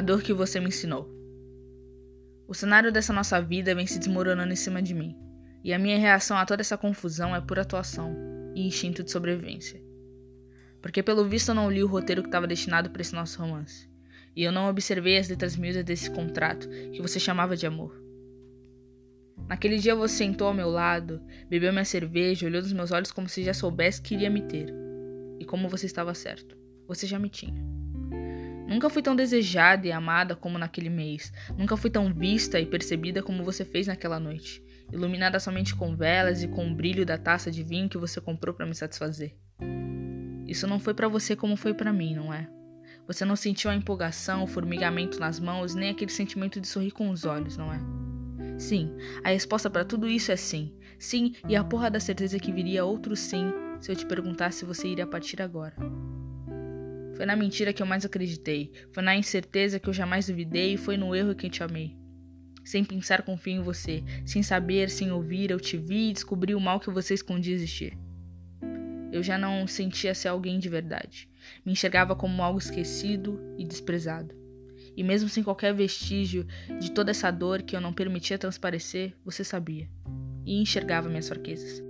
A dor que você me ensinou. O cenário dessa nossa vida vem se desmoronando em cima de mim, e a minha reação a toda essa confusão é pura atuação e instinto de sobrevivência. Porque pelo visto eu não li o roteiro que estava destinado para esse nosso romance, e eu não observei as letras miúdas desse contrato que você chamava de amor. Naquele dia você sentou ao meu lado, bebeu minha cerveja, olhou nos meus olhos como se já soubesse que iria me ter. E como você estava certo, você já me tinha. Nunca fui tão desejada e amada como naquele mês. Nunca fui tão vista e percebida como você fez naquela noite, iluminada somente com velas e com o brilho da taça de vinho que você comprou para me satisfazer. Isso não foi para você como foi para mim, não é? Você não sentiu a empolgação, o formigamento nas mãos, nem aquele sentimento de sorrir com os olhos, não é? Sim, a resposta para tudo isso é sim. Sim, e a porra da certeza que viria outro sim se eu te perguntasse se você iria partir agora. Foi na mentira que eu mais acreditei, foi na incerteza que eu jamais duvidei e foi no erro que te amei. Sem pensar, confio em você. Sem saber, sem ouvir, eu te vi e descobri o mal que você escondia existir. Eu já não sentia ser alguém de verdade. Me enxergava como algo esquecido e desprezado. E mesmo sem qualquer vestígio de toda essa dor que eu não permitia transparecer, você sabia. E enxergava minhas fraquezas.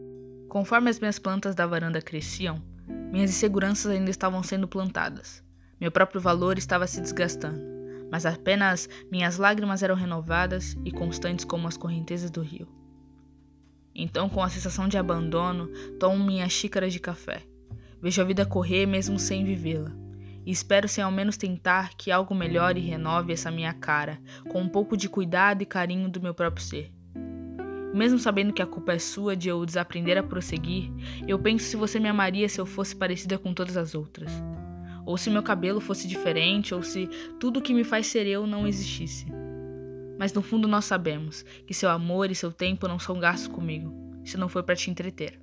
Conforme as minhas plantas da varanda cresciam, minhas inseguranças ainda estavam sendo plantadas. Meu próprio valor estava se desgastando, mas apenas minhas lágrimas eram renovadas e constantes como as correntezas do rio. Então, com a sensação de abandono, tomo minha xícara de café. Vejo a vida correr mesmo sem vivê-la e espero sem ao menos tentar que algo melhore e renove essa minha cara, com um pouco de cuidado e carinho do meu próprio ser. Mesmo sabendo que a culpa é sua de eu desaprender a prosseguir, eu penso se você me amaria se eu fosse parecida com todas as outras. Ou se meu cabelo fosse diferente, ou se tudo que me faz ser eu não existisse. Mas no fundo nós sabemos que seu amor e seu tempo não são gastos comigo, se não for para te entreter.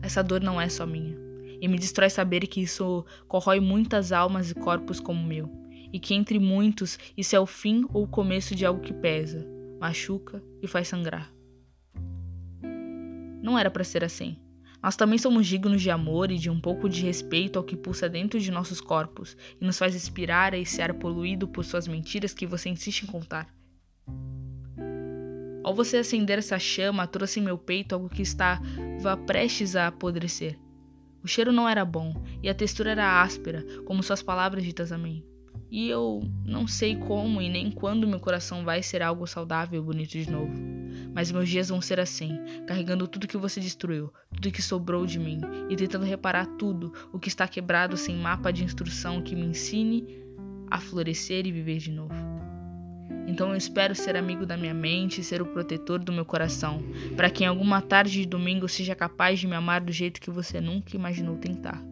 Essa dor não é só minha e me destrói saber que isso corrói muitas almas e corpos como o meu, e que entre muitos isso é o fim ou o começo de algo que pesa, machuca e faz sangrar. Não era para ser assim. Nós também somos dignos de amor e de um pouco de respeito ao que pulsa dentro de nossos corpos e nos faz respirar a esse ar poluído por suas mentiras que você insiste em contar. Ao você acender essa chama, trouxe em meu peito algo que estava prestes a apodrecer. O cheiro não era bom e a textura era áspera, como suas palavras ditas a mim. E eu não sei como e nem quando meu coração vai ser algo saudável e bonito de novo. Mas meus dias vão ser assim, carregando tudo que você destruiu, tudo que sobrou de mim, e tentando reparar tudo o que está quebrado sem mapa de instrução que me ensine a florescer e viver de novo. Então eu espero ser amigo da minha mente e ser o protetor do meu coração, para que em alguma tarde de domingo seja capaz de me amar do jeito que você nunca imaginou tentar.